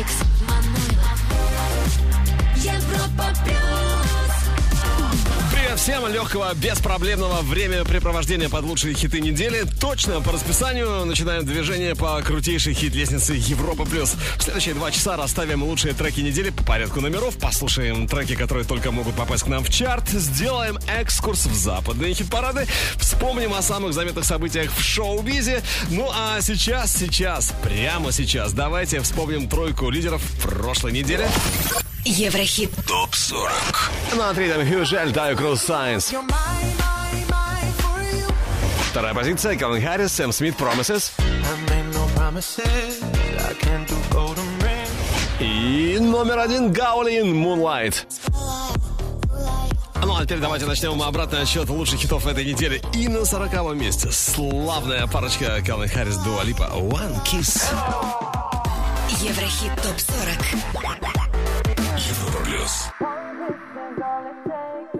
Алекс Манойлов. Европа плюс всем легкого, беспроблемного времяпрепровождения под лучшие хиты недели. Точно по расписанию начинаем движение по крутейшей хит-лестнице Европа+. плюс. В следующие два часа расставим лучшие треки недели по порядку номеров, послушаем треки, которые только могут попасть к нам в чарт, сделаем экскурс в западные хит-парады, вспомним о самых заметных событиях в шоу-бизе. Ну а сейчас, сейчас, прямо сейчас, давайте вспомним тройку лидеров прошлой недели. Еврохит. Топ-40. На третьем Хьюжель Дайо Круз Сайенс. Вторая позиция Калвин Харрис, Сэм Смит, Promises. И номер один Гаулин Мунлайт. Ну а теперь давайте начнем обратный отсчет лучших хитов этой недели. И на сороковом месте славная парочка Калвин Харрис Дуалипа One Kiss. Еврохит топ 40. Promises all it takes.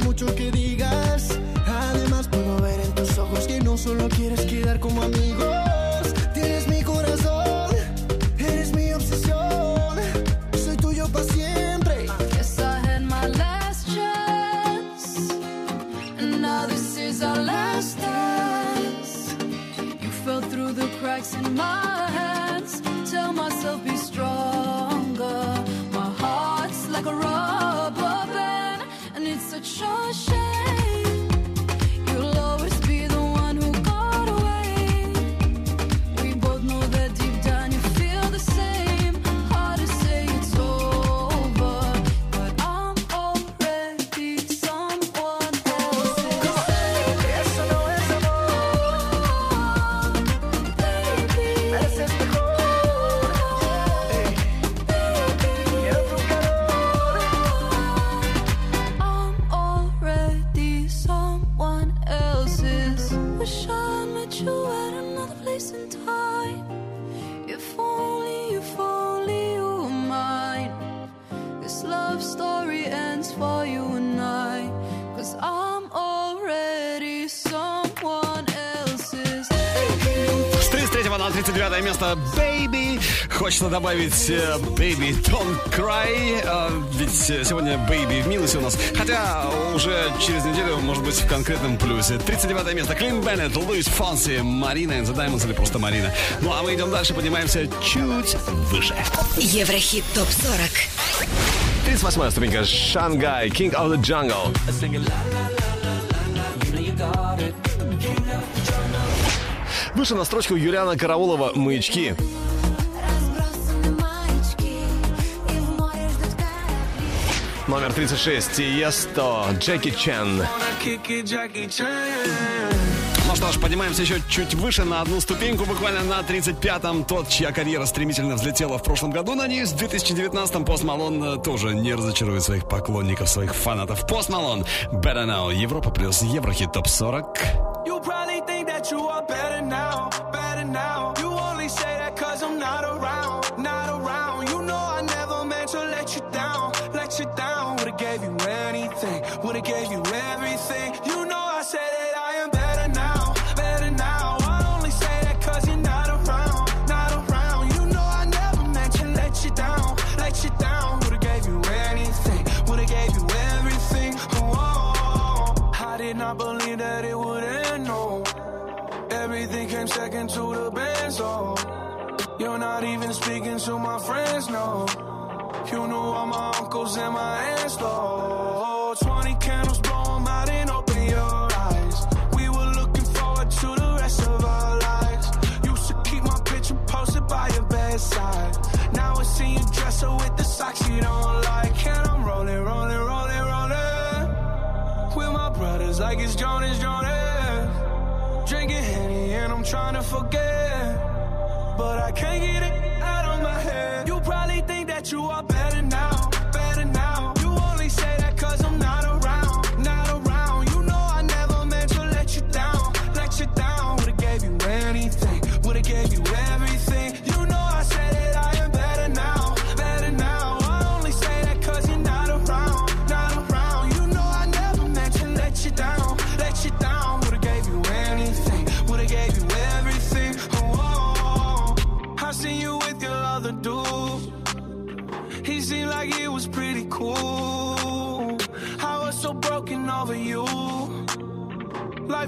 Mucho que digas. Además puedo ver en tus ojos que no solo quieres quedar como amigos. Tienes mi добавить э, Baby Don't Cry. э, Ведь сегодня Baby в минусе у нас. Хотя уже через неделю может быть в конкретном плюсе. 39 место. Клин Беннет, Луис Фонси, Марина and the Diamonds или просто Марина. Ну а мы идем дальше, поднимаемся чуть выше. Еврохит ТОП-40. 38 ступенька. Шангай, King of the Jungle. Выше на строчку Юлиана Караулова «Маячки». Номер 36. Тиесто, Джеки Чен. Ну что ж, поднимаемся еще чуть выше на одну ступеньку, буквально на 35-м. Тот, чья карьера стремительно взлетела в прошлом году, надеюсь, в 2019-м Пост Малон э, тоже не разочарует своих поклонников, своих фанатов. Пост Малон, Better Now, Европа плюс Еврохит ТОП 40. You probably think that you are better now, you're not even speaking to my friends, no. You knew all my uncles and my aunts, though. 20 candles, blow 'em out and open your eyes. We were looking forward to the rest of our lives. Used to keep my picture posted by your bedside. Now I see you dress her with the socks you don't like. And I'm rolling, rolling, rolling, rolling. With my brothers like it's Jonas, Jonas. Drinking Henny and I'm trying to forget. But I can't get it out of my head. You probably think that you are better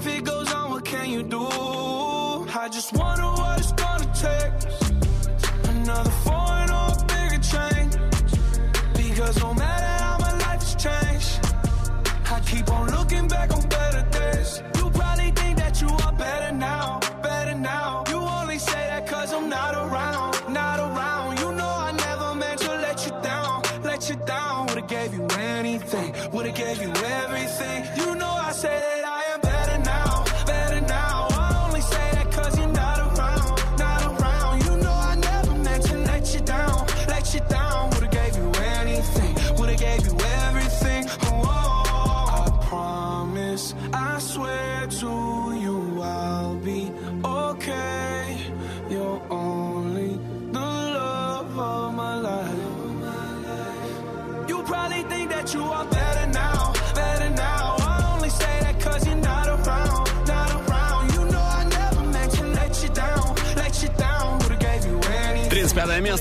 Life it goes on, what can you do?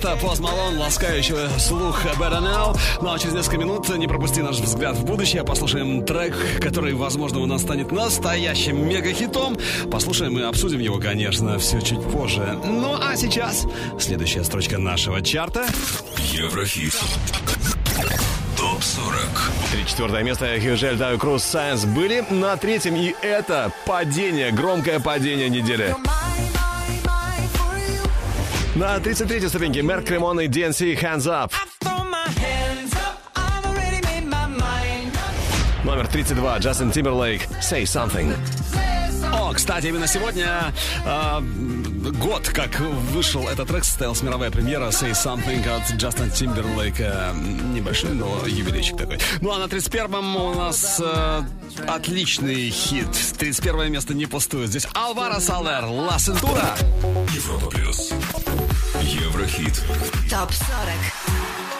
Место, Пост Малон, ласкающего слух Better Now. Ну а через несколько минут не пропусти наш взгляд в будущее. Послушаем трек, который, возможно, у нас станет настоящим мегахитом. Послушаем и обсудим его, конечно, все чуть позже. Ну а сейчас следующая строчка нашего чарта. Еврохит. Топ 40. 34 место Хьюжель Даю Круз Сайенс были на третьем. И это падение, громкое падение недели. На 33-й ступеньке Мерк Кремон и DNC Hands Up. Номер 32 Джастин Тимберлейк Say Something. О, кстати, именно сегодня э, год, как вышел этот трек, состоялась мировая премьера Say Something от Джастина Тимберлейка. Небольшой, но юбилейчик такой. Ну а на 31-м у нас э, отличный хит. 31 место не пустует. Здесь Алвара Салер, Ла Сентура. Европа плюс. Еврохит. ТОП 40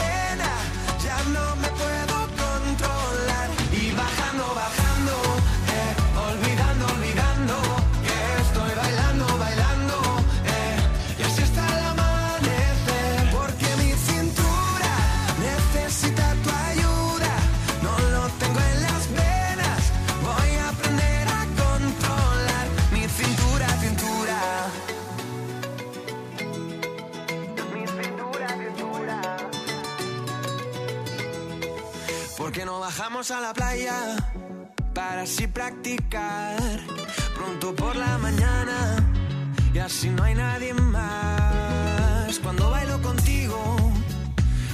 a la playa para así practicar pronto por la mañana y así no hay nadie más. Cuando bailo contigo,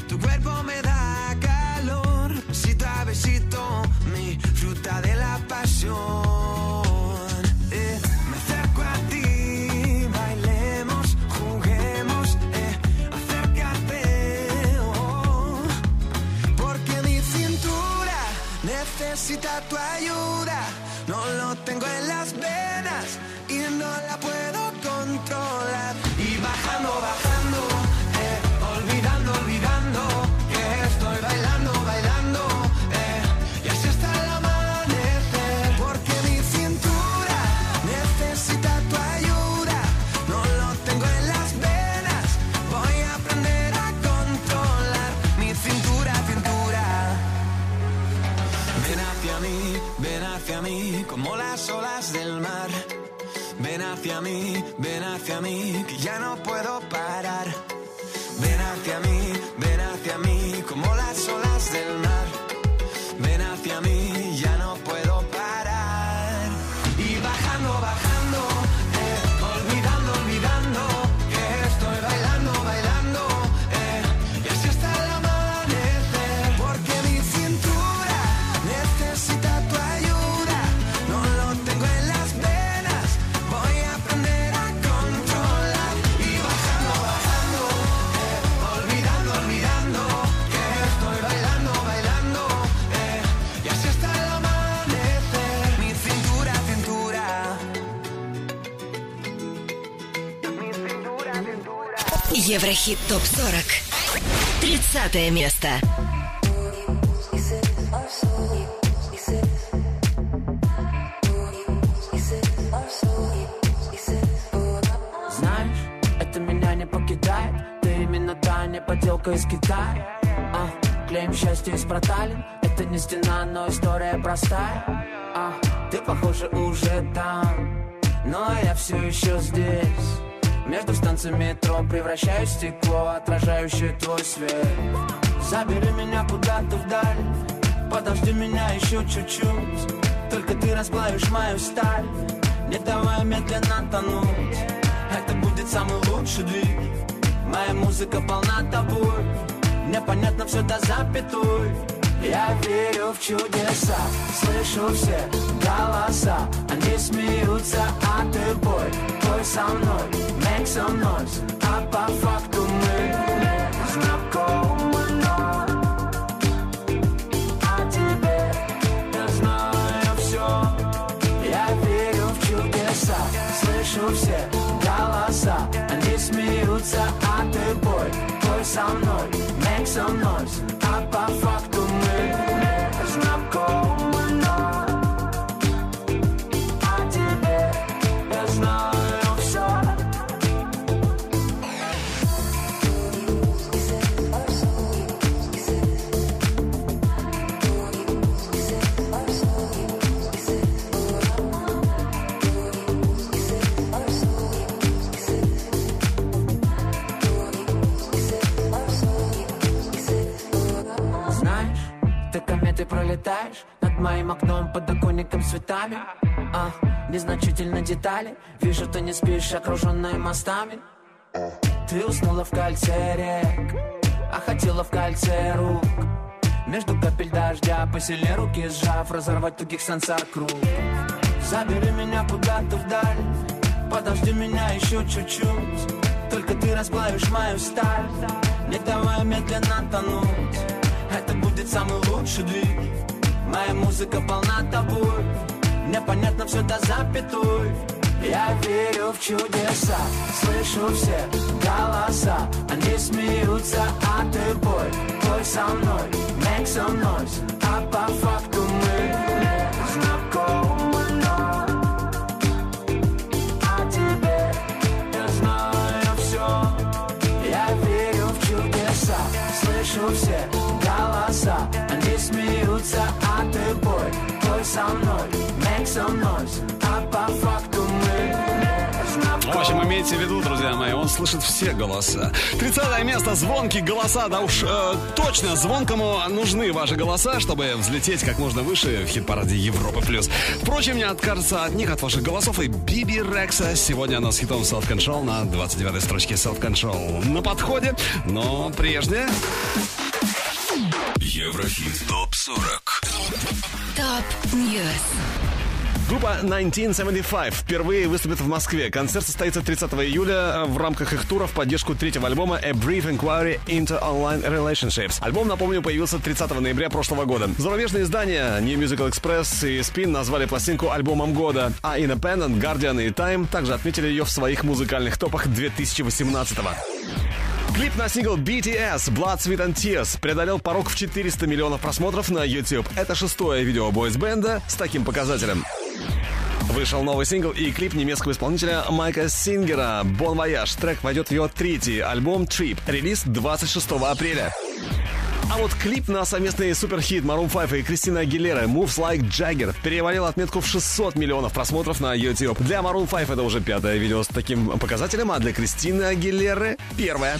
tu cuerpo me da calor, besito a besito, mi fruta de la pasión. Necesita tu ayuda. No lo tengo en las venas ven hacia mí, que ya no puedo parar. Еврохит ТОП-40. 30 место. Знаешь, это меня не покидает. Ты именно та не подделка из Китая. А, Клеим счастье из проталин. Это не стена, но история простая. А, Ты, похоже, уже там. Но я все еще здесь Между станциями метро превращаюсь в стекло Отражающее твой свет. Забери меня куда-то вдаль Подожди меня еще чуть-чуть. Только ты расплавишь мою сталь Не давай медленно тонуть. Это будет самый лучший двиг. Моя музыка полна тобой Непонятно все до запятой Я верю в чудеса Слышу все голоса. Они смеются, а ты бой Бой со мной, make some noise. А по факту мы знакомы но О тебе я знаю все Я верю в чудеса Слышу все голоса. Они смеются, а ты бой Бой со мной, make some noise. А по пролетаешь Над моим окном, подоконником цветами. А, Незначительно детали. Вижу, ты не спишь, окруженная мостами. Ты уснула в кольце рек А хотела в кольце рук. Между капель дождя Посильнее руки сжав Разорвать тугих сансар круг. Забери меня куда-то вдаль Подожди меня еще чуть-чуть. Только ты расплавишь мою сталь Не давай медленно тонуть. Это будет самый лучший двиг Моя музыка полна тобой. Непонятно все до запятой. Я верю в чудеса. Слышу все голоса. Они смеются, а ты бой. Бой со мной, make some noise. А по факту мы со мной, make some noise А по факту мы В общем, имейте в виду, друзья мои, он слышит все голоса. 30 место, звонкие голоса. Да уж, э, точно, звонкому нужны ваши голоса, чтобы взлететь как можно выше в хит-параде Европы+. плюс. Впрочем, не откажется от них, от ваших голосов и Биби Рекса. Сегодня она с хитом Self Control на 29 строчке Self Control. На подходе, но прежде... Еврохит ТОП-40 Top News. Группа 1975 впервые выступит в Москве. Концерт состоится 30 июля в рамках их тура в поддержку третьего альбома A Brief Inquiry into Online Relationships. Альбом, напомню, появился 30 ноября прошлого года. Зарубежные издания New Musical Express и Spin назвали пластинку альбомом года, а Independent, Guardian и Time также отметили ее в своих музыкальных топах 2018 -го. Клип на сингл BTS Blood, Sweat and Tears преодолел порог в 400 миллионов просмотров на YouTube. Это шестое видео бойсбенда с таким показателем. Вышел новый сингл и клип немецкого исполнителя Майка Сингера «Bon Voyage». Трек войдет в его третий альбом «Trip». Релиз 26 апреля. А вот клип на совместный суперхит Maroon 5 и Кристина Агилера «Moves Like Jagger» перевалил отметку в 600 миллионов просмотров на YouTube. Для Maroon 5 это уже пятое видео с таким показателем, а для Кристины Агилеры — первое.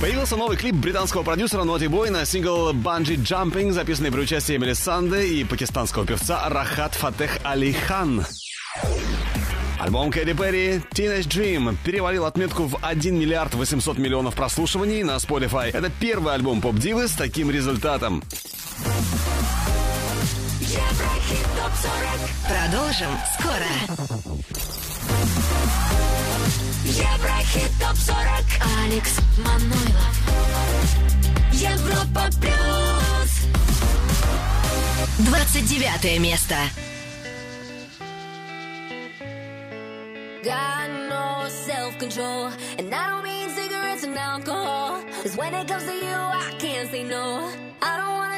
Появился новый клип британского продюсера Naughty Boy на сингл Bungee Jumping, записанный при участии Эмили Санде и пакистанского певца Рахат Фатех Али Хан. Альбом Кэри Перри Teenage Dream перевалил отметку в 1 миллиард 800 миллионов прослушиваний на Spotify. Это первый альбом поп-дивы с таким результатом. Еврохит ТОП-40. Продолжим скоро. Еврохит ТОП-40. Алекс Манойлов. Европа Плюс. 29 место. Got no self-control, and I don't mean cigarettes. and alcohol. Cause when it comes to you, I can't say no. I don't wanna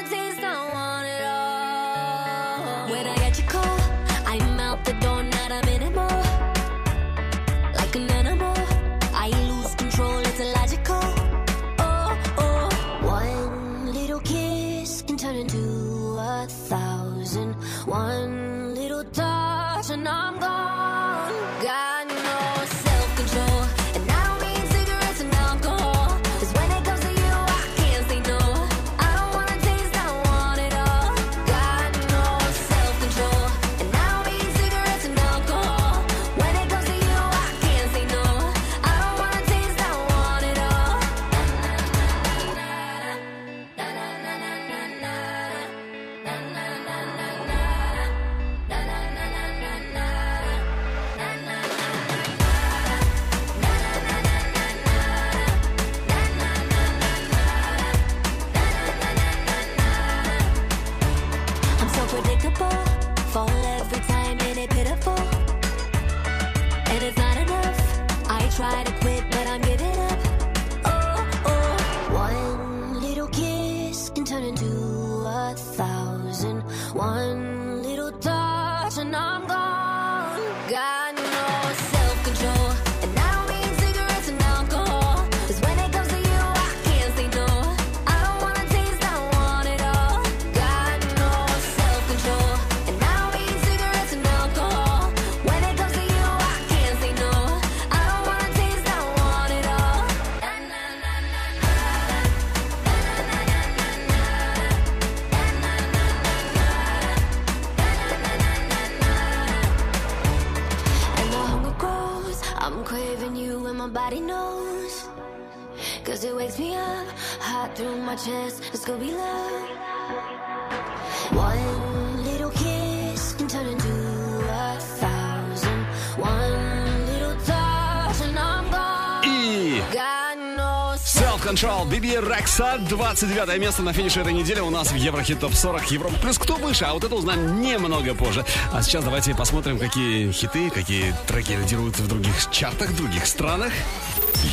29 место на финише этой недели у нас в Еврохит Топ 40 Европа. Плюс кто выше, а вот это узнаем немного позже. А сейчас давайте посмотрим, какие хиты, какие треки лидируют в других чартах, в других странах.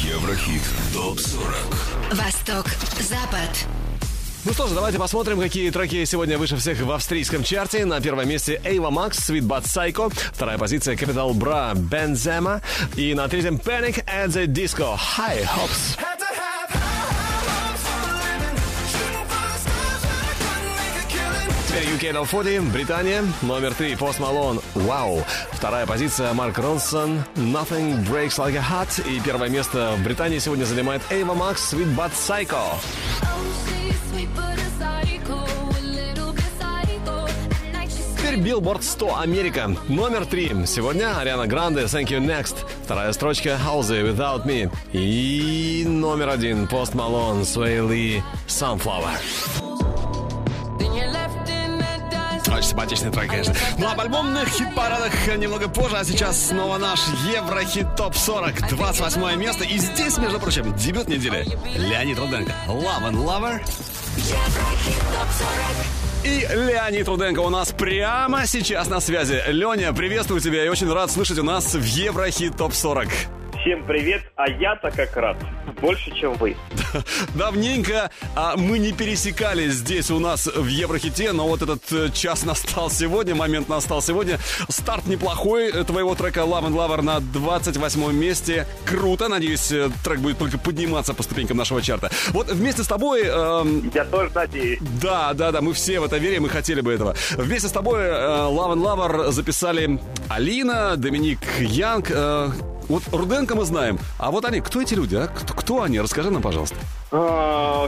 Еврохит ТОП-40 Восток, Запад. Ну что ж, давайте посмотрим, какие треки сегодня выше всех в австрийском чарте. На первом месте Ava Max, Sweet But Psycho. Вторая позиция Capital Bra, Benzema. И на третьем Panic at the Disco, High Hopes. Top 40, Британия. Номер три Post Malone, Wow. Вторая позиция Марк Ронсон, Nothing Breaks Like a Heart. И первое место в Британии сегодня занимает Ava Max, Sweet But Psycho. Теперь Billboard 100 Америка. Номер три. Сегодня Ариана Гранде, Thank You Next. Вторая строчка Halsey Without Me. И номер один Пост Малон, Lee, Sunflower. Очень симпатичный трек, конечно. Ну в альбомных хит-парадах немного позже, а сейчас снова наш Еврохит ТОП-40, 28 место. И здесь, между прочим, дебют недели. Леонид Руденко, Love and Lover. И Леонид Руденко у нас прямо сейчас на связи. Леня, приветствую тебя и очень рад слышать у нас в Еврохит ТОП-40. Всем привет, а я-то как раз больше, чем вы. Давненько а, мы не пересекались здесь у нас в Еврохите, но вот этот э, час настал сегодня, момент настал сегодня. Старт неплохой э, твоего трека Love and Lover на 28 месте. Круто, надеюсь, э, трек будет только подниматься по ступенькам нашего чарта. Вот вместе с тобой... эм, Я тоже надеюсь. Да, да, да, мы все в это верим и хотели бы этого. Вместе с тобой э, Love and Lover записали Алина, Доминик Янг, э, вот Руденко мы знаем, а вот они, кто эти люди, а? Кто, кто они? Расскажи нам, пожалуйста.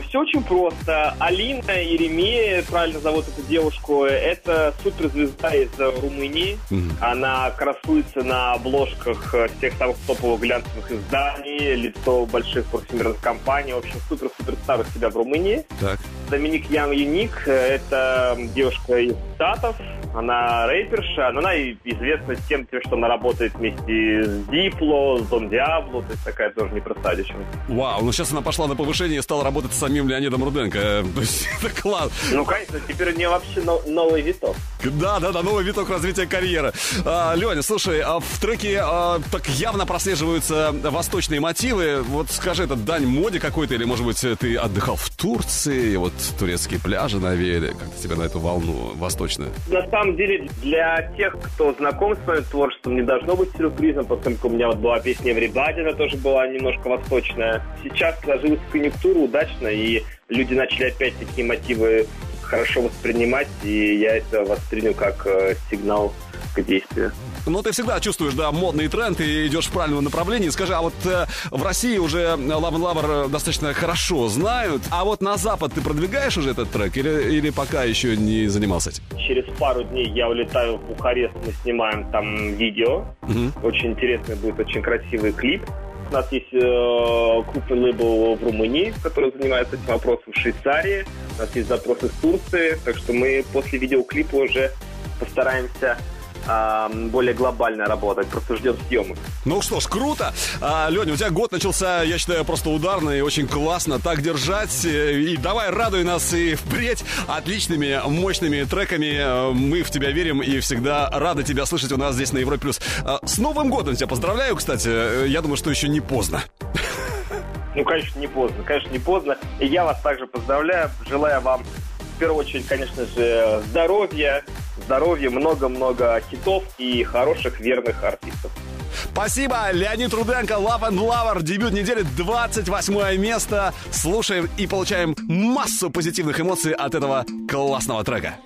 все очень просто. Алина Еремея, правильно зовут эту девушку, это суперзвезда из Румынии. Она красуется на обложках э, всех самых топовых глянцевых изданий, лицо больших парфюмерных компаний. В общем, супер-супер старых себя в Румынии. Так. Доминик Ян Юник, э, это девушка из Штатов. Она рэперша, но она и известна тем, что она работает вместе с Дипло, с Дон Диабло, то есть такая тоже непростая девчонка. Вау, ну сейчас она пошла на повышение и стала работать с самим Леонидом Руденко. Э, То есть это класс. Ну, конечно, теперь у нее вообще но- новый виток. Да, да, да, новый виток развития карьеры. А, Леня, слушай, а в треке а, так явно прослеживаются восточные мотивы. Вот скажи, это дань моде какой-то, или, может быть, ты отдыхал в Турции, вот турецкие пляжи навеяли, как тебя на эту волну восточную? На самом деле, для тех, кто знаком с моим творчеством, не должно быть сюрпризом, поскольку у меня вот была песня «Everybody», тоже была немножко восточная. Сейчас сложилась конъюнктура удачно, и люди начали опять такие мотивы хорошо воспринимать, и я это воспринял как э, сигнал к действию. Ну, ты всегда чувствуешь, да, модный тренд и идешь в правильном направлении. Скажи, а вот э, в России уже Love and Lover достаточно хорошо знают, а вот на Запад ты продвигаешь уже этот трек или, или пока еще не занимался этим? Через пару дней я улетаю в Бухарест, мы снимаем там видео. Очень интересный будет, очень красивый клип. У нас есть э, крупный лейбл в Румынии, который занимается этим вопросом в Швейцарии. У нас есть запросы с Турции, так что мы после видеоклипа уже постараемся а, более глобально работать. Просто ждем съемок. Ну что ж, круто. А, Леня, у тебя год начался, я считаю, просто ударно и очень классно. Так держать. Э, И давай радуй нас и впредь отличными, мощными треками. Э, Мы в тебя верим и всегда рады тебя слышать у нас здесь на Европе+. плюс. А, С Новым годом тебя поздравляю, кстати. Э, Я думаю, что еще не поздно. Ну, конечно, не поздно, конечно, не поздно. И я вас также поздравляю, желаю вам первую очередь, конечно же, здоровья, здоровья, много-много хитов и хороших, верных артистов. Спасибо, Леонид Руденко, Love and Lover, дебют недели, 28 место. Слушаем и получаем массу позитивных эмоций от этого классного трека.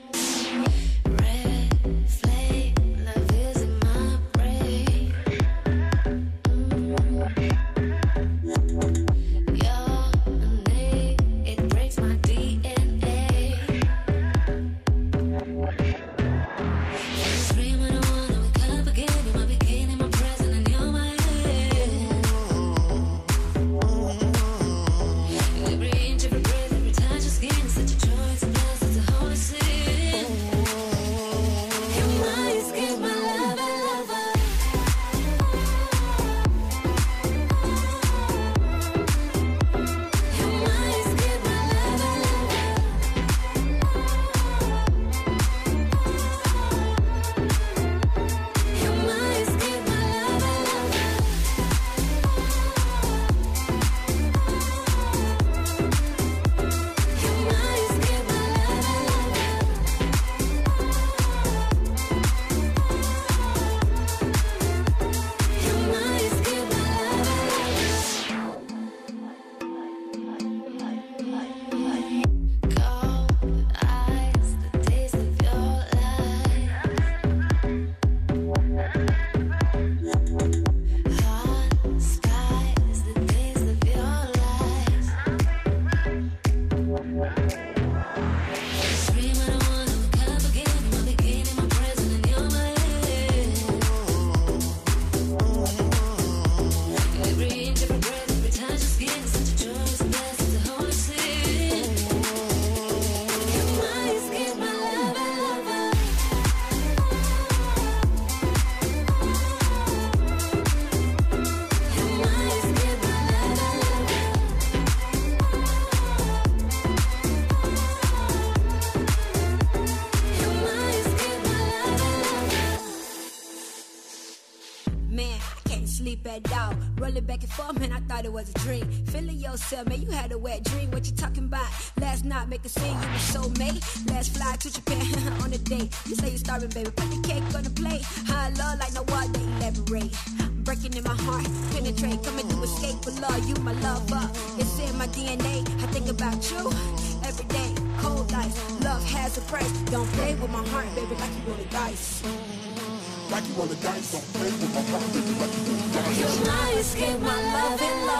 It was a dream. Feeling yourself, man, you had a wet dream. What you talking about? Last night, make a scene, you were so Let's fly to Japan on a date. You say you're starving, baby, put the cake on the plate. High love like no other, elaborate. Breaking in my heart, penetrate, coming to escape for love. You my lover, it's in my DNA. I think about you every day. Cold ice, love has a price. Don't play with my heart, baby, like you roll the dice.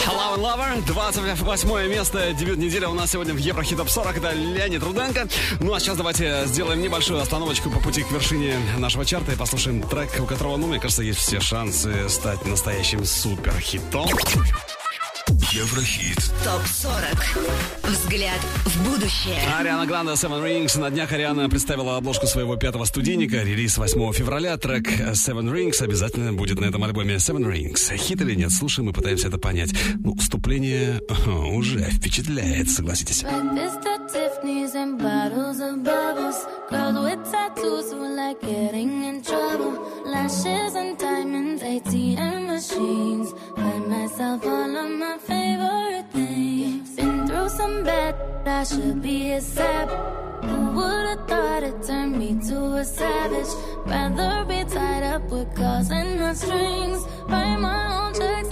Hello and Lover, 28 место, дебют недели у нас сегодня в Еврохит Топ 40, это Леонид Руденко. Ну а сейчас давайте сделаем небольшую остановочку по пути к вершине нашего чарта и послушаем трек, у которого, ну, мне кажется, есть все шансы стать настоящим суперхитом. Еврохит. ТОП-40. Взгляд в будущее. Ариана Гранда Seven Rings. На днях Ариана представила обложку своего пятого студийника. Релиз 8 февраля. Трек Seven Rings обязательно будет на этом альбоме. Seven Rings. Хит или нет? Слушаем и пытаемся это понять. Ну, вступление уже впечатляет, согласитесь. Buy myself all of my favorite Everything. Been through some bad, I should be a sap. Who would've thought it turned me to a savage? Rather be tied up with calls and strings. Write my own checks.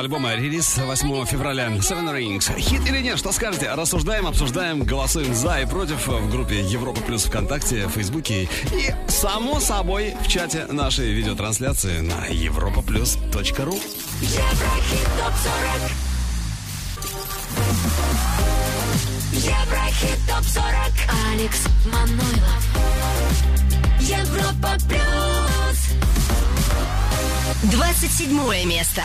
альбома. Релиз 8 февраля. Seven Rings. Хит или нет, что скажете? Рассуждаем, обсуждаем, голосуем за и против в группе Европа Плюс ВКонтакте, Фейсбуке и, само собой, в чате нашей видеотрансляции на europaplus.ru. Еврохит топ 40. Еврохит топ 40. Алекс Манойлов. Европа плюс. 27 место.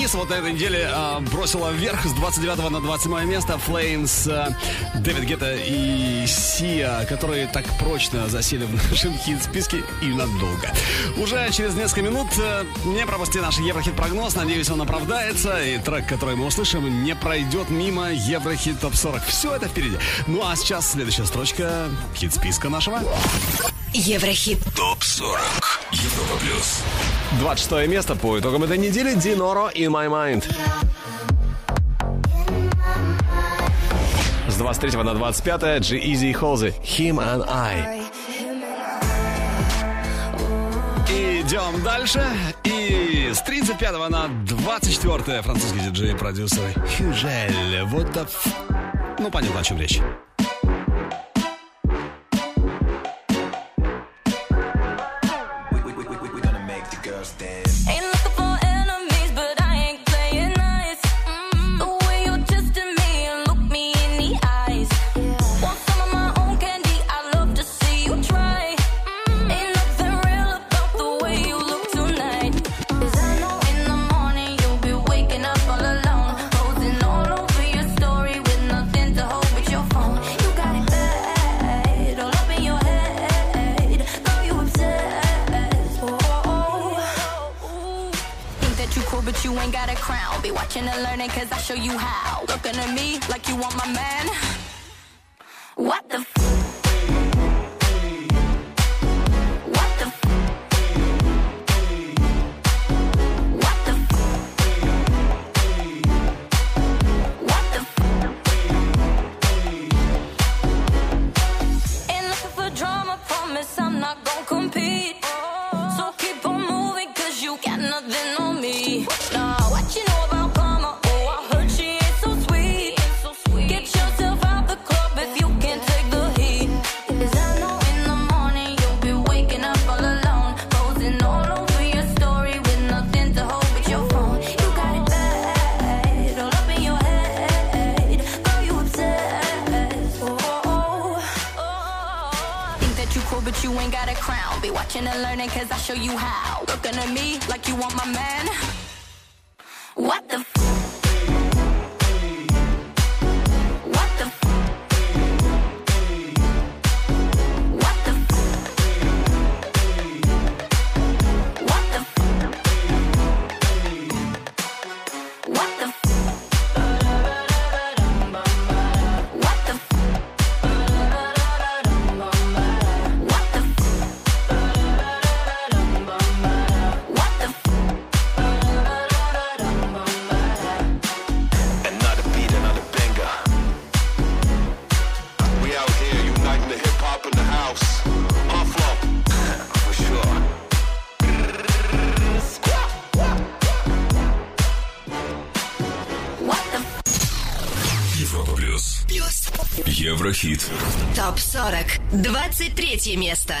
вниз. Вот на этой неделе э, бросила вверх с 29 на 27 место Флеймс, э, а, Дэвид Гетта и Сия, которые так прочно засели в нашем хит-списке и надолго. Уже через несколько минут э, не пропусти наш Еврохит-прогноз. Надеюсь, он оправдается. И трек, который мы услышим, не пройдет мимо Еврохит ТОП-40. Все это впереди. Ну а сейчас следующая строчка хит-списка нашего. Еврохит ТОП-40 Европа Плюс 26 место по итогам этой недели Диноро и My Mind. С 23 на 25 G-Eazy и Холзи Him and I. Идем дальше. И с 35 на 24 французский диджей и продюсер Хюжель. Вот это... Ну, понятно, о чем речь. show you how. Looking at me like you want my man. Еврохит. Топ 40. 23 место.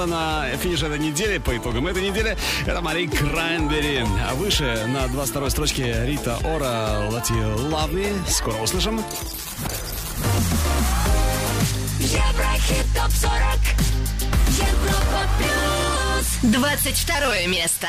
находится на финише этой недели, по итогам этой недели, это Мари Крайнбери. А выше на 22 строчке Рита Ора Лати Лавни. Скоро услышим. Еврохит топ 40 Европа плюс 22 место.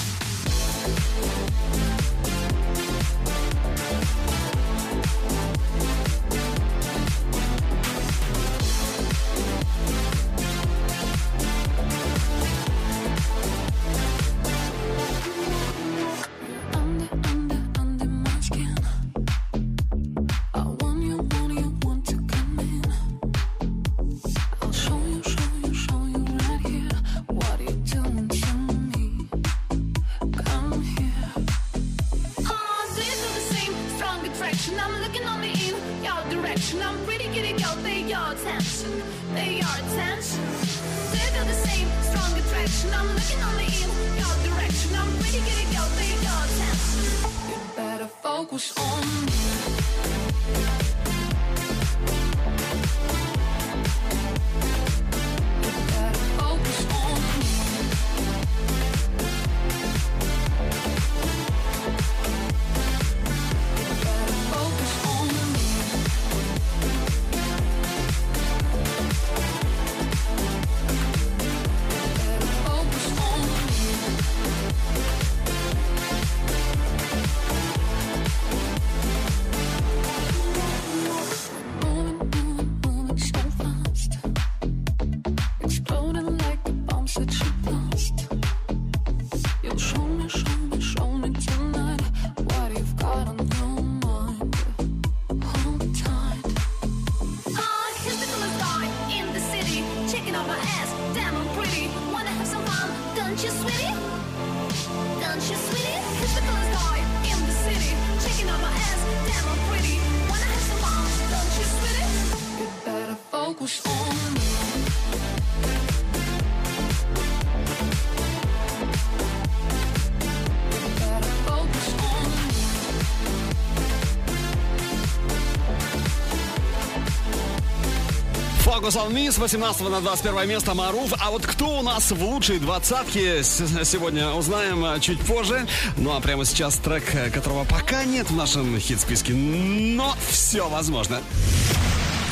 Russell Me 18 на 21 место Маруф. А вот кто у нас в лучшей двадцатке сегодня узнаем а, чуть позже. Ну а прямо сейчас трек, э, которого пока нет в нашем хит-списке, но все возможно.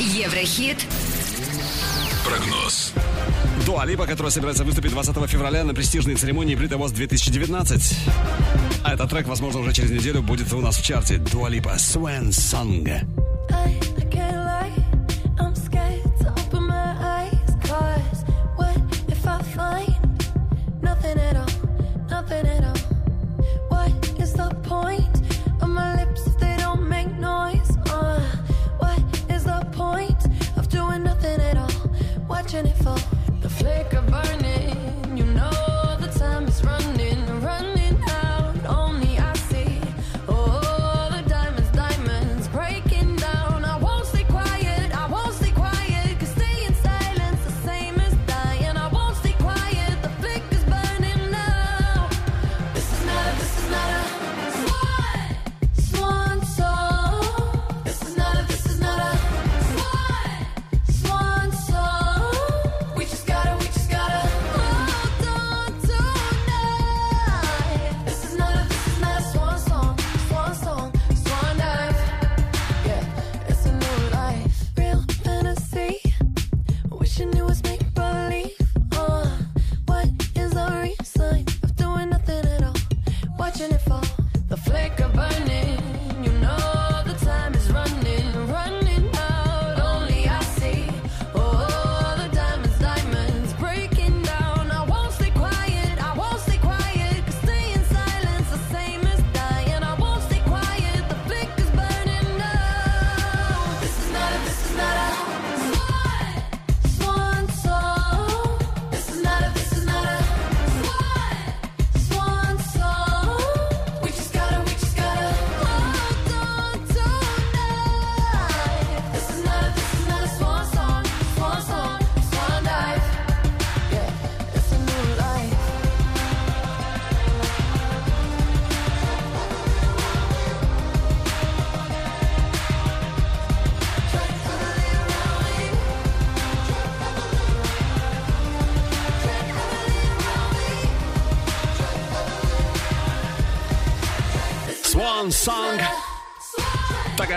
Еврохит. Прогноз. Дуа Липа, которая собирается выступить 20 февраля на престижной церемонии Brit Awards 2019. А этот трек, возможно, уже через неделю будет у нас в чарте. Дуа Липа «Свен Санга».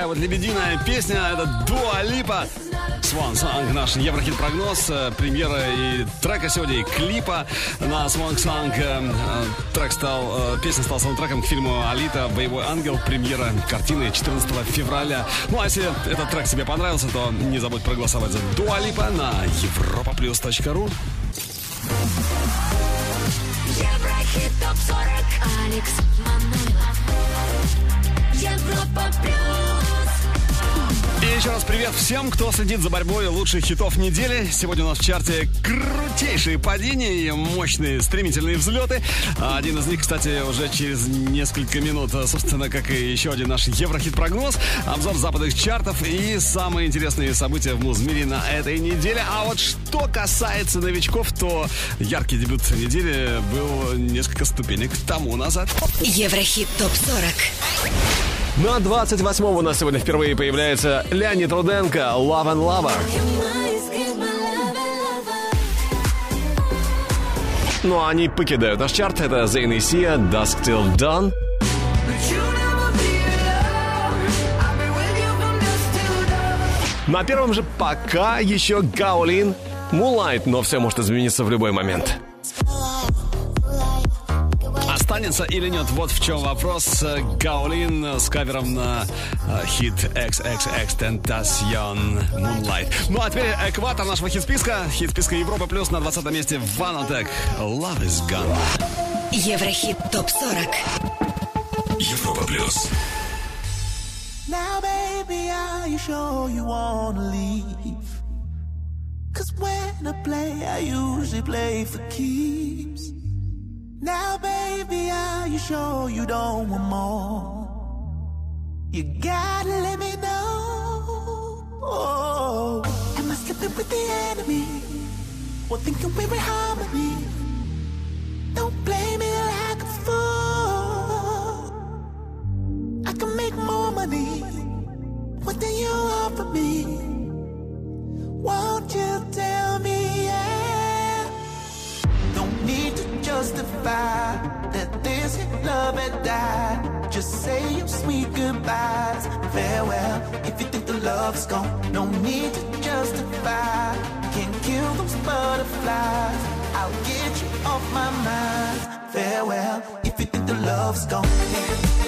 Такая вот лебединая песня. Это Дуа Липа. Swan Song, наш Еврохит-прогноз, э, премьера и трека сегодня, и клипа на Swan Song. Э, э, Трек стал, песня стала саундтреком к фильму «Алита. Боевой ангел». Премьера картины 14 февраля. Ну, а если этот трек тебе понравился, то не забудь проголосовать за Дуа Липа на europaplus.ru. привет всем, кто следит за борьбой лучших хитов недели. Сегодня у нас в чарте крутейшие падения и мощные стремительные взлеты. А Один из них, кстати, уже через несколько минут, а, собственно, как и еще один наш Еврохит-прогноз. Обзор западных чартов и самые интересные события в музмире на этой неделе. А вот что касается новичков, то яркий дебют недели был несколько ступенек тому назад. Еврохит ТОП-40. На 28-м у нас сегодня впервые появляется Леонид Руденко «Love and Lover». Ну а они покидают наш чарт. Это Зейн и Сия, Dusk Till Dawn. На первом же пока еще Гаулин, Moonlight, но все может измениться в любой момент. Останется или нет? Вот в чем вопрос. Гаулин с кавером на э, хит XXX Tentacion Moonlight. Ну а теперь экватор нашего хит-списка. Хит-списка Европа плюс на 20 месте Ванотек. Love is gone. Еврохит ТОП-40. Европа плюс. Now, baby, are you sure you wanna leave? Cause when I play, I usually play for keeps. Now, baby, are you sure you don't want more? You gotta let me know. Oh, am I slipping with the enemy? Or thinking we're in harmony? Don't blame me like a fool. I can make more money. What do you offer me? Won't you tell me? Yeah. Don't need to justify that this love had died. Just say your sweet goodbyes. Farewell. If you think the love's gone, no need to justify. Can't kill those butterflies. butterflies. I'll get you off my mind. Farewell, if you think the love's gone.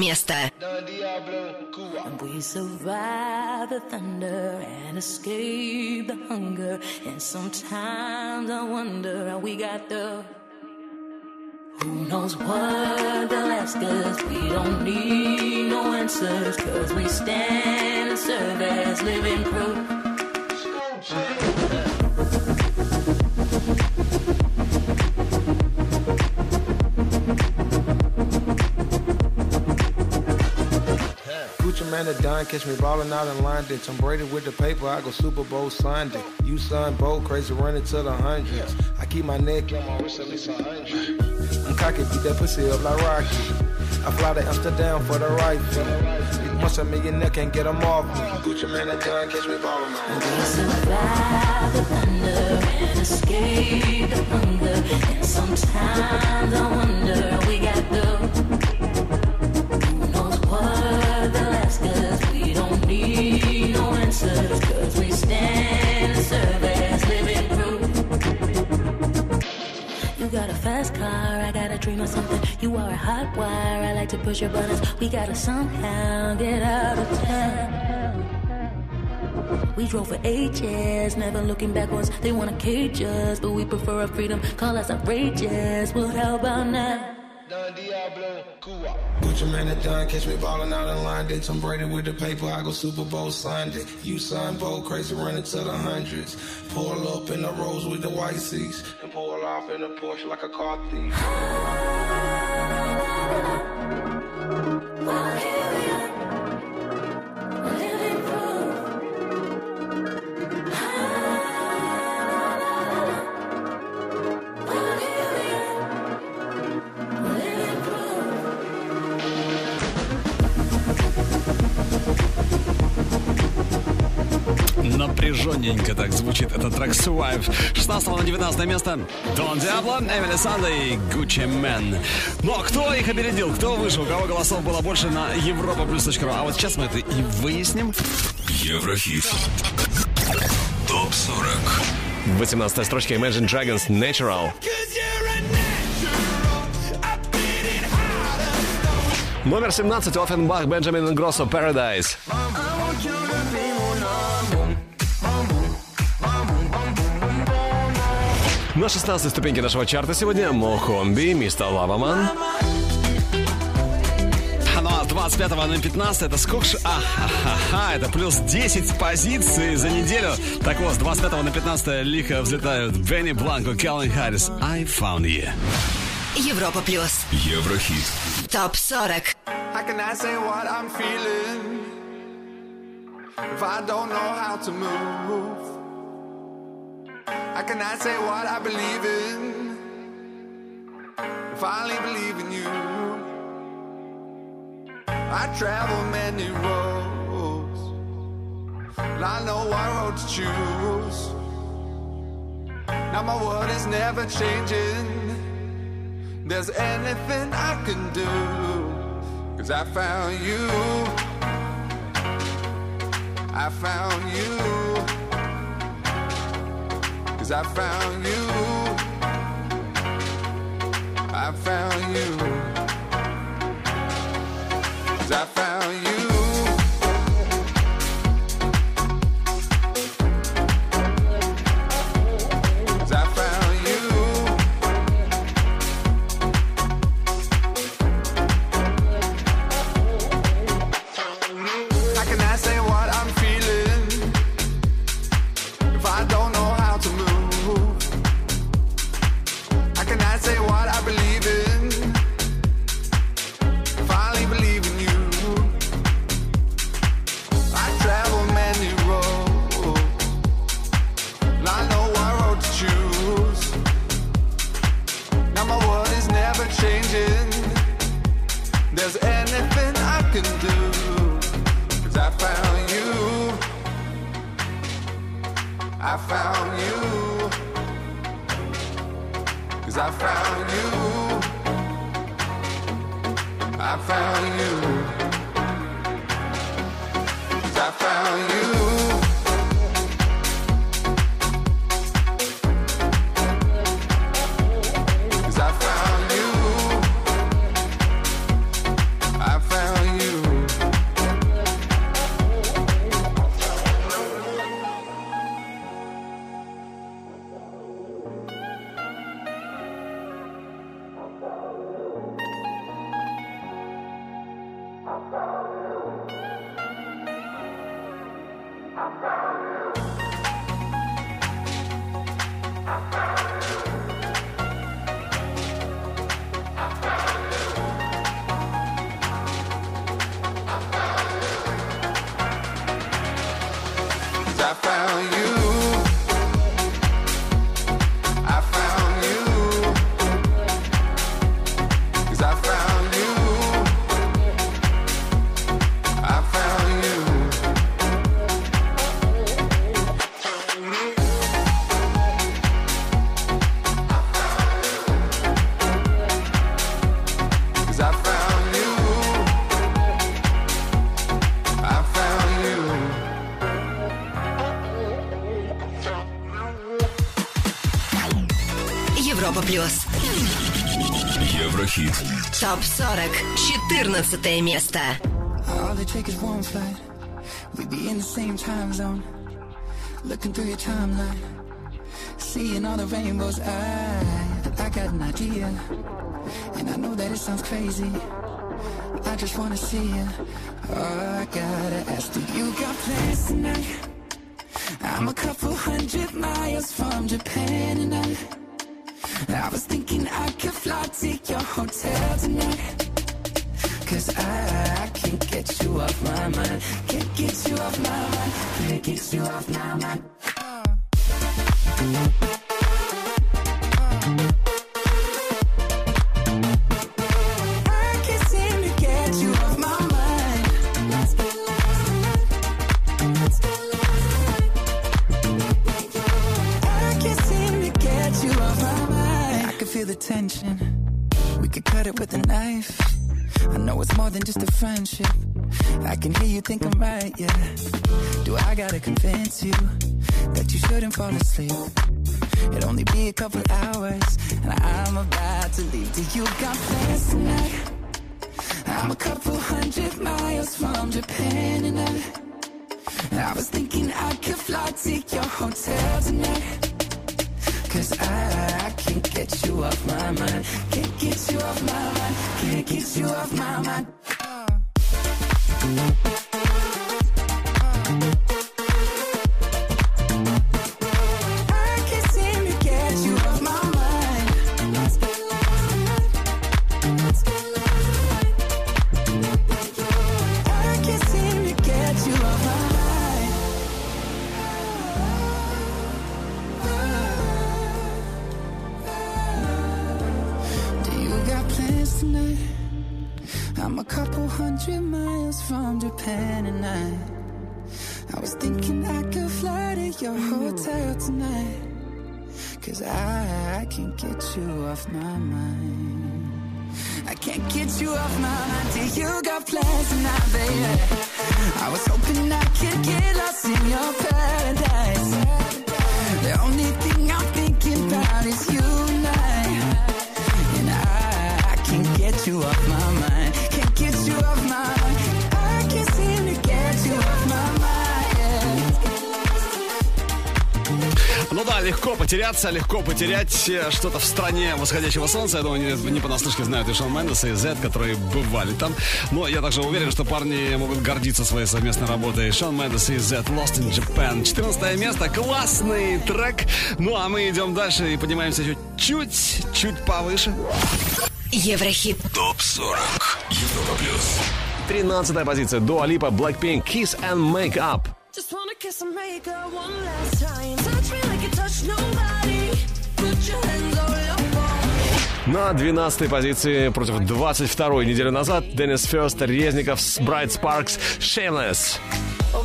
место. And we survive the thunder and escape the hunger. And sometimes I wonder how we got the. Who knows what they'll ask us? We don't need no answers, cause we stand and serve as living proof. Man are done, catch me ballin' out in London. Tom braided with the paper, I go Super Bowl Sunday. You son, bold, crazy, running to the hundreds. I keep my neck on my wrist at least a hundred. I'm cocky, beat that pussy up like Rocky. I fly to Amsterdam for the right fee. Once a millionaire can't get 'em off me. Gucci man are done, catch me ballin' out. We survive the thunder and escape the hunger. And sometimes I wonder we got the. Of something. You are a hot wire, I like to push your buttons. We gotta somehow get out of town. We drove for ages, never looking backwards. They wanna cage us, but we prefer our freedom. Call us outrageous. Well, how about now? Gucci man are done, catch me ballin' out in London. Tom Brady with the paper, I go Super Bowl Sunday. You son, bold, crazy, running to the hundreds. Pull up in the rose with the white seats. And pull off in a Porsche like a car thief. Напряженненько так звучит этот трек Swipe. 16 на 19 место Дон Диабло, Эмили Санда и Гуччи Мэн. Но кто их опередил? Кто выше? У кого голосов было больше на европа.ру? А вот сейчас мы это и выясним. Еврохит. Топ 40. В 18 строчке Imagine Dragons Natural. Номер 17 Offenbach Benjamin Ingrosso Paradise. На 16 ступеньке нашего чарта сегодня Мохомби, Мистер Лаваман. Ну а с 25 на 15 это сколько ж... Ахахаха, это плюс 10 позиций за неделю. Так вот, с 25 на 15 лихо взлетают Бенни Бланко, Келвин Харрис. I found you. Европа плюс. Еврохит. Топ 40. How can I say what I'm feeling if I don't know how to move? How cannot say what I believe in I only believe in you? I travel many roads, and I know what road to choose. Now my world is never changing. There's anything I can do. Cause I found you. I found you. I found you. I found you. Cause I found Еврохит. Топ 40. 14 место. All it take is one flight. We'd be in the same time zone. Looking through your timeline. Seeing all the rainbows. I, I got an idea. And I know that it sounds crazy. I just wanna see you. Oh, I gotta ask, do you got plans tonight? I'm a couple hundred miles from Japan and I, I was thinking I could fly to your hotel tonight. Cause I, I can't get you off my mind. Can't get you off my mind. Can't get you off my mind. Yeah. Do I gotta convince you that you shouldn't fall asleep? It'll only be a couple hours, and I'm about to leave. Do you got get you off my mind. I can't get you off my mind Do you got plans tonight, baby? I was hoping I could get lost in your paradise. The only thing I'm thinking about is you and I. And I, I can't get you off my mind. Can't get Ну да, легко потеряться, легко потерять э, что-то в стране восходящего солнца. Я думаю, не, не понаслышке знают и Шон Мендес, и Зет, которые бывали там. Но я также уверен, что парни могут гордиться своей совместной работой. Шон Мендес и Зет Lost in Japan. 14 место, классный трек. Ну а мы идем дальше и поднимаемся еще чуть, чуть повыше. Еврохит. ТОП-40 Европа Плюс. 13 позиция. Дуа Липа, Blackpink, Kiss and Make Up. Just wanna kiss and make up one last time. Touch me like На 12 позиции против 22 недели назад Деннис Ферст, Резников, Bright Sparks, Shameless. Oh,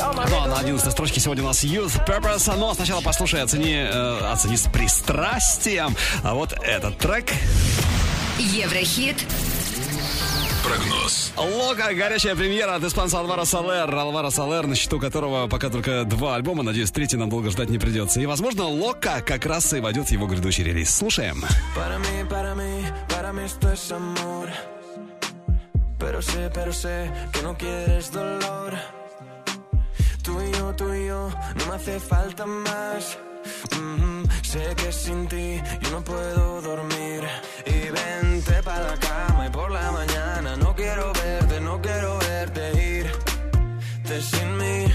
all my Ну, а на 11 строчке сегодня у нас Youth Purpose. Но сначала послушай, оцени, э, оцени с пристрастием. А вот этот трек. Еврохит. Прогноз. Лока, горячая премьера от испанца Алвара Салер. Алвара Салер, на счету которого пока только два альбома. Надеюсь, третий нам долго ждать не придется. И, возможно, Лока как раз и войдет в его грядущий релиз. Слушаем. Para mí, para mí, para mí esto es amor. Pero sé, pero sé que no quieres dolor. Tú y yo, tú y yo, no me hace falta más. Sé que sin ti yo no puedo dormir. Y vente para la cama y por la mañana no quiero verte, no quiero verte irte sin mí.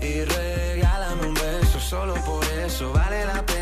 Y regálame un beso solo por eso. Vale la pena,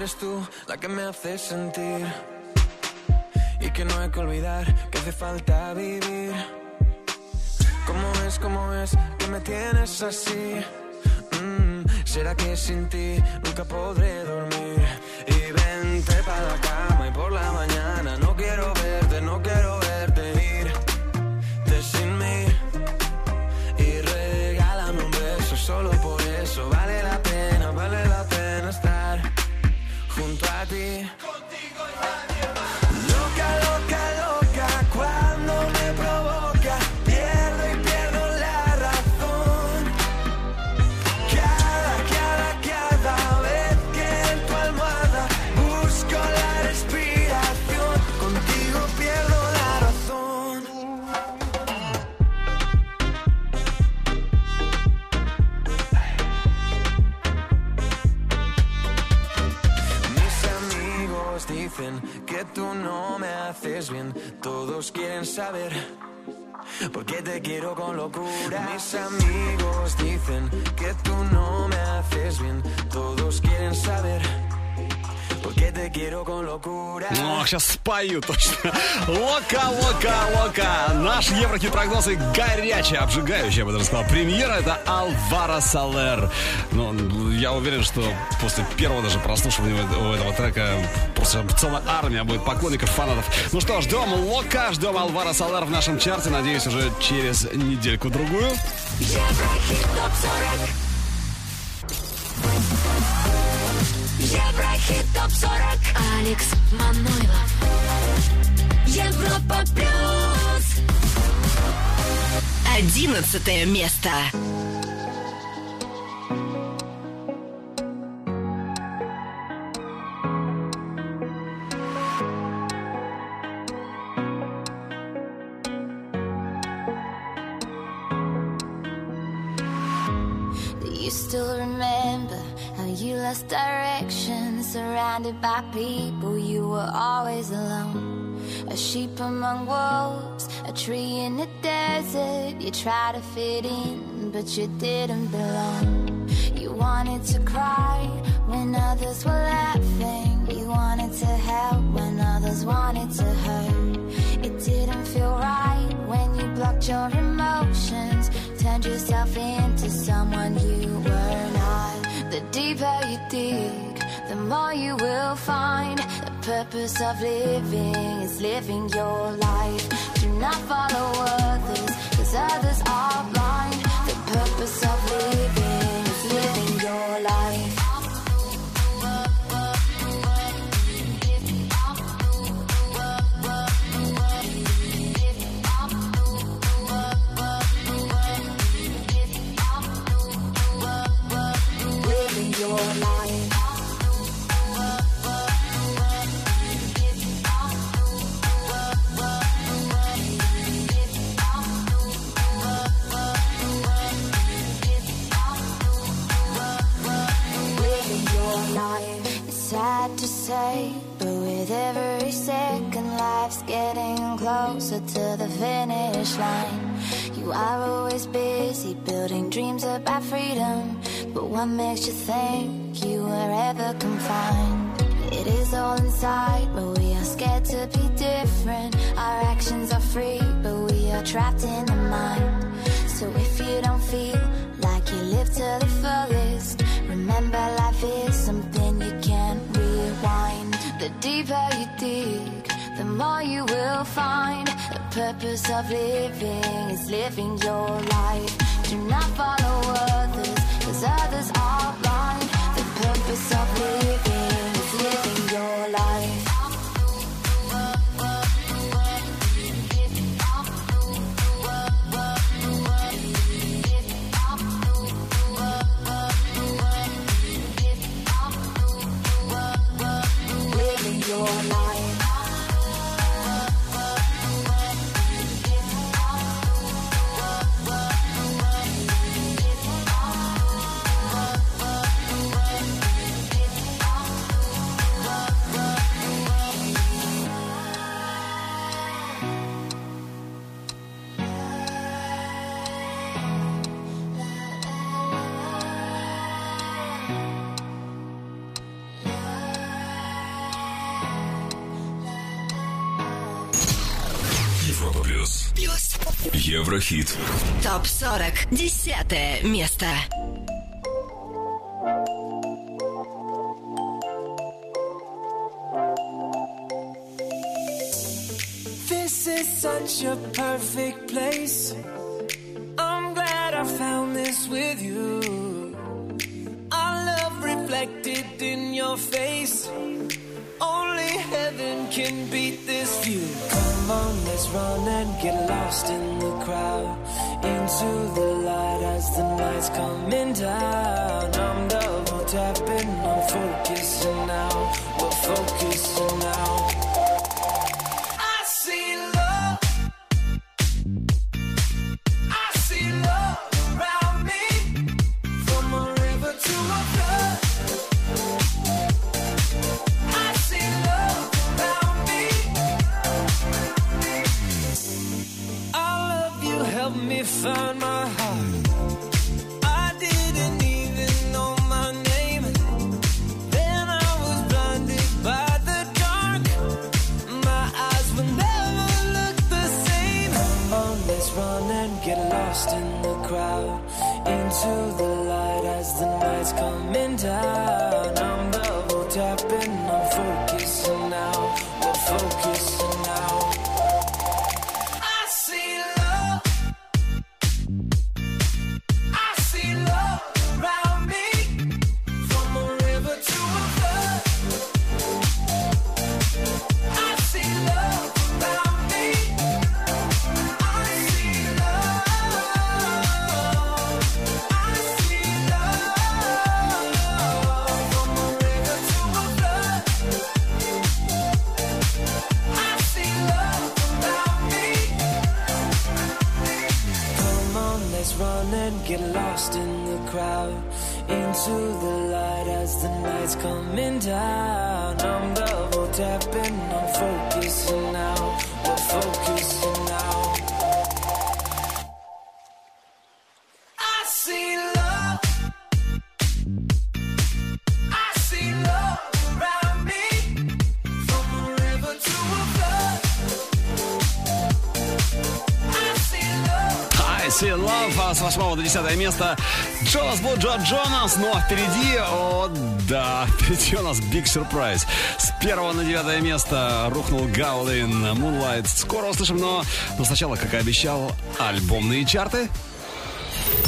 Eres tú, la que me hace sentir y que no hay que olvidar que hace falta vivir. ¿Cómo es, cómo es que me tienes así? Mm, ¿Será que sin ti nunca podré dormir? Y vente para la cama y por la mañana no no me haces bien. Todos quieren saber porque te quiero con locura. Mis amigos dicen que tú no me haces bien. Todos quieren saber Ох, сейчас спою точно. Лока, лока, лока. Наш Еврохит прогнозы горячий, обжигающий, я бы даже сказал. Премьера это Алвара Салер. Ну, я уверен, что после первого даже прослушивания у этого трека просто целая армия будет поклонников, фанатов. Ну что, ждем Лока, ждем Алвара Салер в нашем чарте. Надеюсь, уже через недельку-другую. Еврохит ТОП-40 Еврохит ТОП-40 Алекс Манойлов Европа Плюс Одиннадцатое место. Still remember how you lost direction? Surrounded by people, you were always alone. A sheep among wolves, a tree in the desert. You tried to fit in, but you didn't belong. You wanted to cry when others were laughing. You wanted to help when others wanted to hurt. It didn't feel right when you blocked your emotions. Turned yourself into someone you were not. The deeper you dig, more you will find. The purpose of living is living your life. Do not follow others, cause others are blind. The purpose of living is living your life. Еврохит. ТОП-40. Десятое место. Coming down. I'm double tapping, I'm focusing now. We're focusing now. I see love. I see love around me. From a river to a flood. I see love around me. I love night's 8 до 10 места. Джонас Бу, Джо Джонас. Ну а впереди, о да, впереди у нас Big Surprise. С 1 на 9 место рухнул Гаулин Moonlight. Скоро услышим, но, но сначала, как и обещал, альбомные чарты.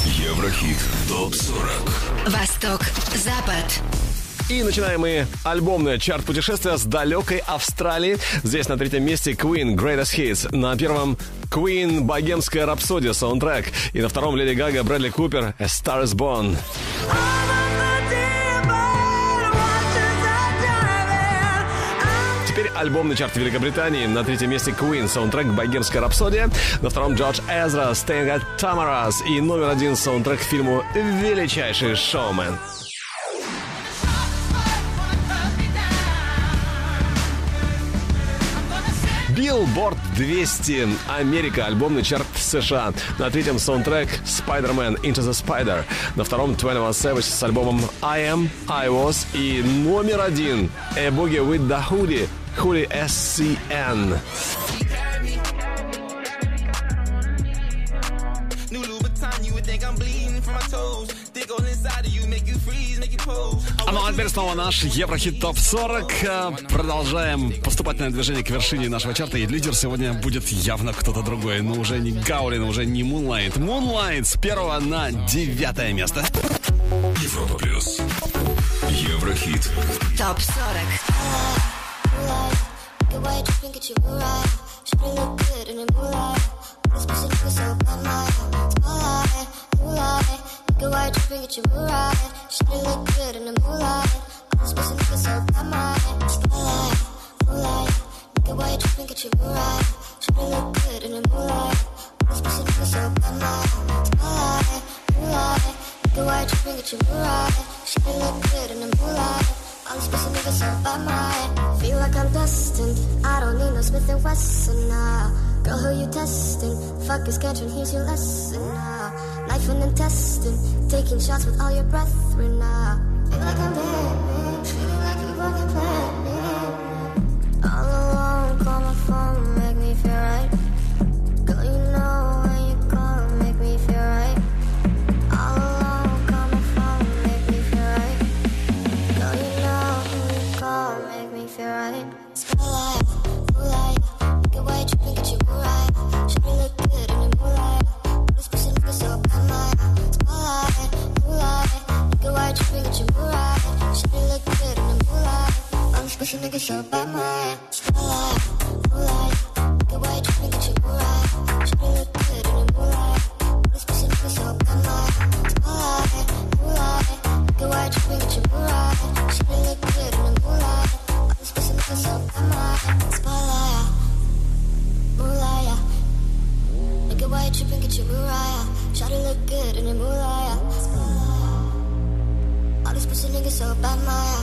Еврохит ТОП-40 Восток, Запад. И начинаем мы альбомное чарт путешествия с далекой Австралии. Здесь на третьем месте Queen Greatest Hits. На первом Queen Богемская рапсодия саундтрек. И на втором Леди Гага Брэдли Купер A Star is Born. Теперь альбомный чарт Великобритании. На третьем месте Queen, саундтрек «Богемская рапсодия». На втором Джордж Эзра, «Staying at Tamara's». И номер один саундтрек к фильму «Величайший шоумен». Billboard 200 Америка, альбомный чарт США. На третьем саундтрек Spider-Man Into the Spider. На втором 21 Savage с альбомом I Am, I Was. И номер один A Boogie with the Hoodie, Hoodie SCN. New Louboutin, you would think I'm bleeding from my toes. А ну а теперь снова наш Еврохит ТОП 40. Э, Продолжаем поступательное движение к вершине нашего чарта. И лидер сегодня будет явно кто-то другой. Но уже не Гаулин, уже не Moonlight. Moonlight с первого на девятое место. Европа Плюс Еврохит ТОП 40. Get white, you think it's your right. Should look good in the moonlight. This so moonlight. Your white dripping it, your moonlight. She didn't look good in the moonlight. I'm supposed to look so by my skylight, moonlight. Your moonlight? She didn't look good in the moonlight. I'm supposed to so skylight, moonlight. You dripping at your moonlight? She didn't look good in the moonlight. I'm supposed to look so by my. Feel like I'm destined. I don't need no Smith and Wesson now. Girl, who you testing? Fuck is catching, here's your lesson uh, now. Knife and intestine, taking shots with all your brethren now. Uh, feel like I'm bad, feel like you fucking planned me. All alone, call my phone, make me feel right. try to feel that you were right. She didn't look good in the moonlight. I'm special nigga, so by my spotlight, moonlight. Look at why you try you were right. She didn't look good in the moonlight. I'm special nigga, so by my spotlight, moonlight. Look at why you try you were right. She didn't look in the moonlight. I'm special. Look good in the moonlight. All niggas so bad, Maya.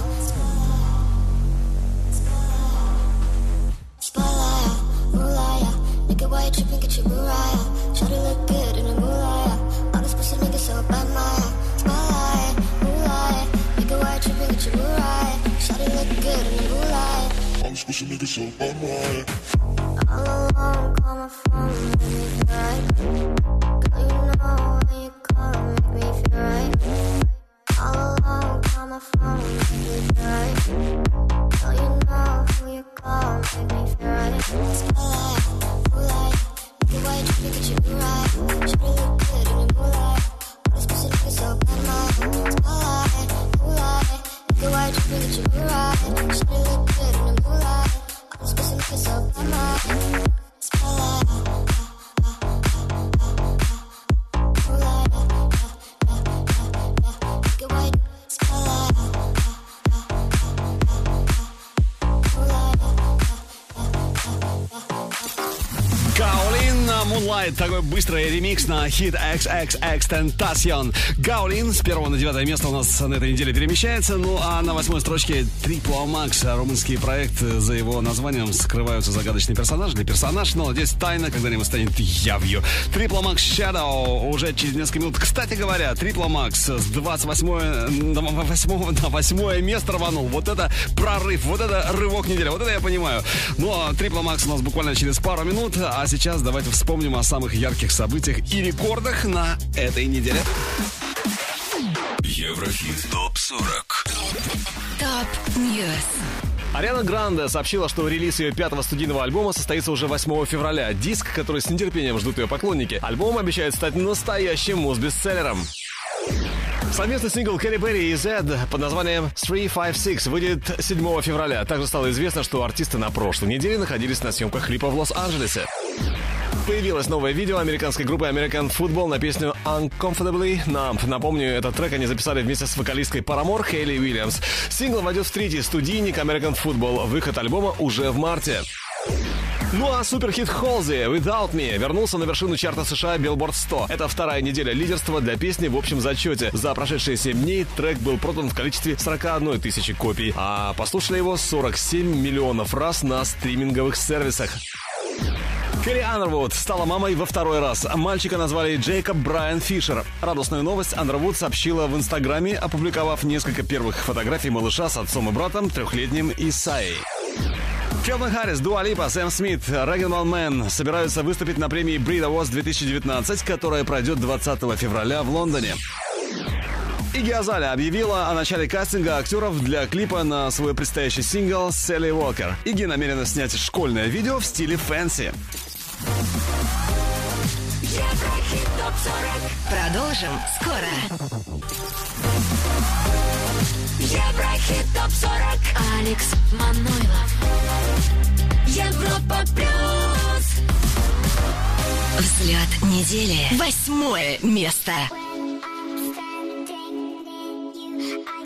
Spotlight, moonlight. Nigga, why you tripping? Get your Mariah. Shawty look good in the moonlight. All these pussy niggas so bad, Maya. Spotlight, moonlight. Nigga, why you tripping? Get your Mariah. Shawty look good in the moonlight. All these pussy niggas so bad, man. All alone, call my phone, make me feel right. Girl, you know Right. На хит XXX Tentacion. Гаулин с первого на девятое место у нас на этой неделе перемещается. Ну а на восьмой строчке Triple Max. Румынский проект. За его названием скрываются загадочные персонажи. Или персонаж, но здесь тайна когда-нибудь станет явью. Triple Max Shadow уже через несколько минут. Кстати говоря, Triple Max с 28 на 8, на 8 место рванул. Вот это прорыв, вот это рывок недели. Вот это я понимаю. Ну а Triple Max у нас буквально через пару минут. А сейчас давайте вспомним о самых ярких событиях и рекордах на этой неделе. Еврохит ТОП-40 Топ News. Ариана Гранде сообщила, что релиз ее пятого студийного альбома состоится уже 8 февраля. Диск, который с нетерпением ждут ее поклонники. Альбом обещает стать настоящим муз-бестселлером. Совместный сингл Кэти Перри и Zedd под названием 356 выйдет 7 февраля. Также стало известно, что артисты на прошлой неделе находились на съемках клипа в Лос-Анджелесе. Появилось новое видео американской группы American Football на песню Uncomfortably Numb. Напомню, этот трек они записали вместе с вокалисткой Paramore Хейли Уильямс. Сингл войдет в третий студийник American Football. Выход альбома уже в марте. Ну а суперхит Холзи Without Me вернулся на вершину чарта США Billboard 100. Это вторая неделя лидерства для песни в общем зачете. За прошедшие 7 дней трек был продан в количестве 41 тысячи копий, а послушали его 47 миллионов раз на стриминговых сервисах. Кэрри Андервуд стала мамой во второй раз. Мальчика назвали Джейкоб Брайан Фишер. Радостную новость Андервуд сообщила в Инстаграме, опубликовав несколько первых фотографий малыша с отцом и братом, трехлетним Исаей. Келвин Харрис, Дуа Липа, Сэм Смит, Rag'n'Bone Man собираются выступить на премии Brit Awards 2019, которая пройдет 20 февраля в Лондоне. Игги Азалия объявила о начале кастинга актеров для клипа на свой предстоящий сингл «Sally Walker». Игги намерена снять школьное видео в стиле Fancy. Еврохит ТОП-40. Продолжим скоро. Еврохит ТОП-40. Алекс Манойлов. Европа Плюс. Взгляд недели. Восьмое место. I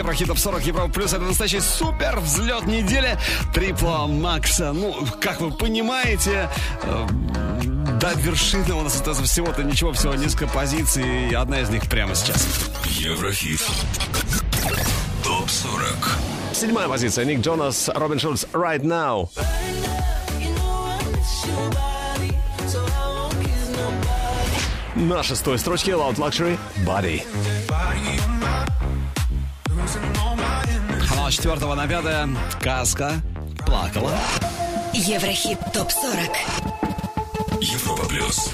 Еврохитов 40 Европа Плюс. Это настоящий супер взлет недели. Трипла Макса. Ну, как вы понимаете, э, до вершины у нас остается всего-то ничего, всего несколько позиций, и одна из них прямо сейчас. Еврохит. Топ 40. Седьмая позиция. Ник Джонас, Робин Шульц, Right Now. На шестой строчке Loud Luxury Body. 4 на 5 «Каска плакала». Еврохит ТОП-40 Европа Плюс.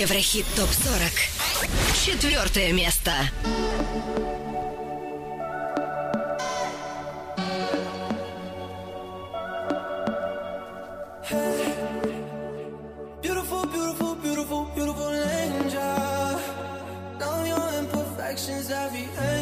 Еврохит ТОП-40. Четвертое место. Every angel, now you're imperfections, every angel.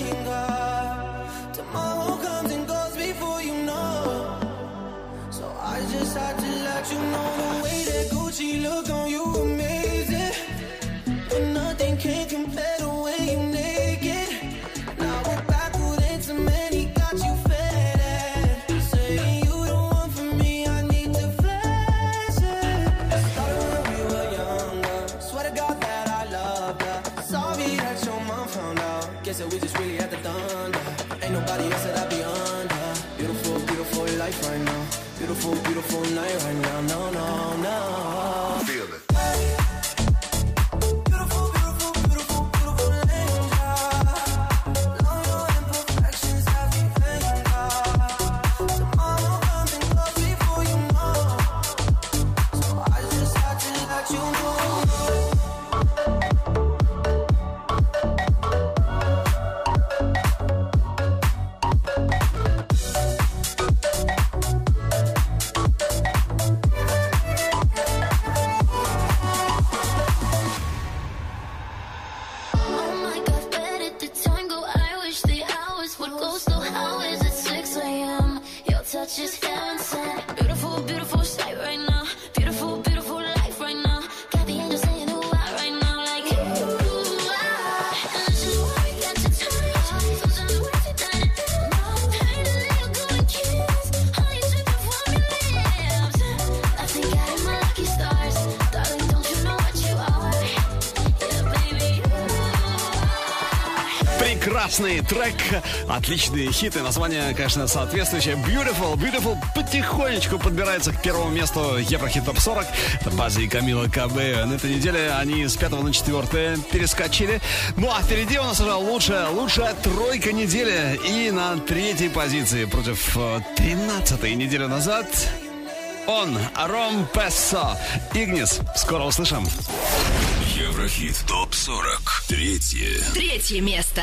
Отличные хиты. Название, конечно, соответствующее. Beautiful, Beautiful потихонечку подбирается к первому месту Еврохит Топ 40. Это База и Камила КБ. На этой неделе они с пятого на четвертое перескочили. Ну а впереди у нас уже лучшая, лучшая тройка недели. И на третьей позиции против э, тринадцатой недели назад он, Ром Пессо. Игнис. Скоро услышим. Еврохит ТОП-40. Третье. Третье место.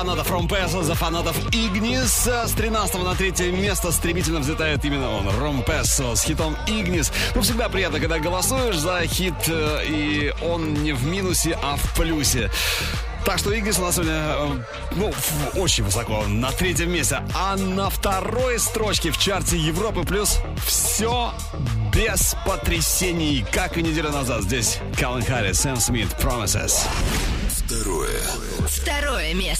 Фанатов From Pass, за фанатов Игнис. С 13 на третье место стремительно взлетает именно он, Ром Пессо, с хитом Игнис. Ну, всегда приятно, когда голосуешь за хит, э, и он не в минусе, а в плюсе. Так что Игнис у нас сегодня, э, ну, очень высоко, на третьем месте. А на второй строчке в чарте Европы плюс все без потрясений, как и неделю назад. Здесь Калвин Харрис, Сэм Смит, Promises. Второе. Второе место.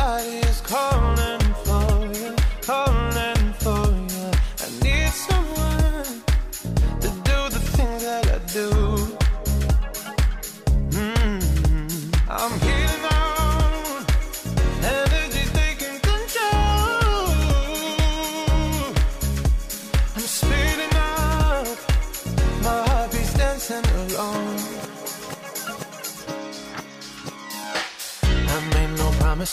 body is calling.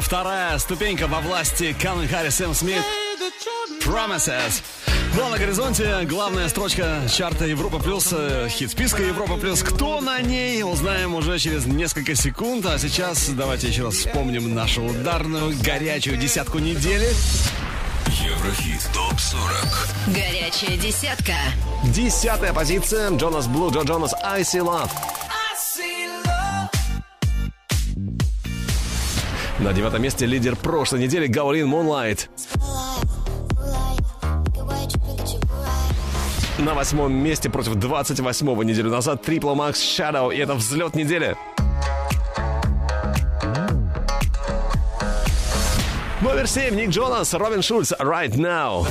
вторая ступенька во власти Калвин Харрис Сэм Смит Promises. Ну а на горизонте главная строчка чарта Европа Плюс, э, хит списка Европа Плюс. Кто на ней, узнаем уже через несколько секунд. А сейчас давайте еще раз вспомним нашу ударную горячую десятку недели. Еврохит ТОП-40 Горячая десятка. Десятая позиция. Джонас Блу, Джо Джонас, I See Love. На девятом месте лидер прошлой недели Гаулин Moonlight. На восьмом месте против 28-го неделю назад Triple Max Shadow. И это взлет недели. Номер семь Ник Джонас, Робин Шульц, Right Now.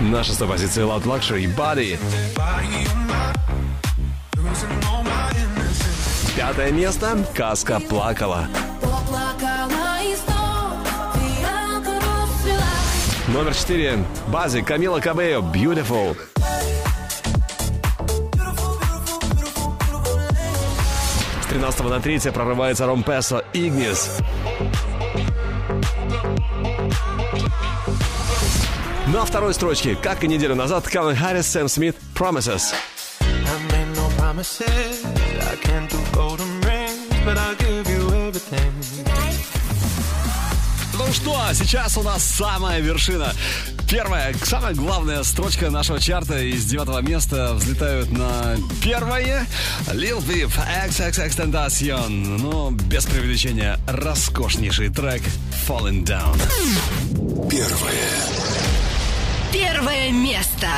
На шестой позиции Loud Luxury, Body. Пятое место Каска плакала. Номер четыре Бази, Камила Кабео, Beautiful. С 13 на 3 прорывается Ромпесо, Игнис. На второй строчке, как и неделю назад, Калвин Харрис, Сэм Смит, Promises. I made no promises. But I'll give you everything. Ну что, сейчас у нас самая вершина. Первая, самая главная строчка нашего чарта из девятого места взлетают на первое. Lil Peep, XXX Tentacion. Ну, без преувеличения, роскошнейший трек Falling Down. Первое Первое место.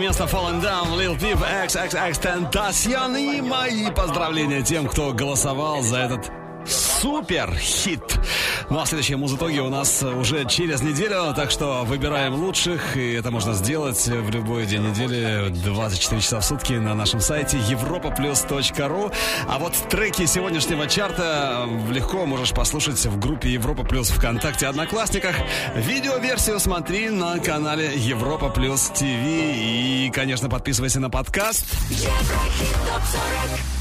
Место Fallen Down, Lil Peep, XXX Tentacion и мои поздравления тем, кто голосовал за этот супер хит. Ну а следующие музытоги у нас уже через неделю, так что выбираем лучших, и это можно сделать в любой день недели, 24 часа в сутки на нашем сайте europaplus.ru. А вот треки сегодняшнего чарта легко можешь послушать в группе Европа Плюс ВКонтакте Одноклассниках. Видеоверсию смотри на канале Европа Плюс ТВ. И, конечно, подписывайся на подкаст. Еврохит топ 40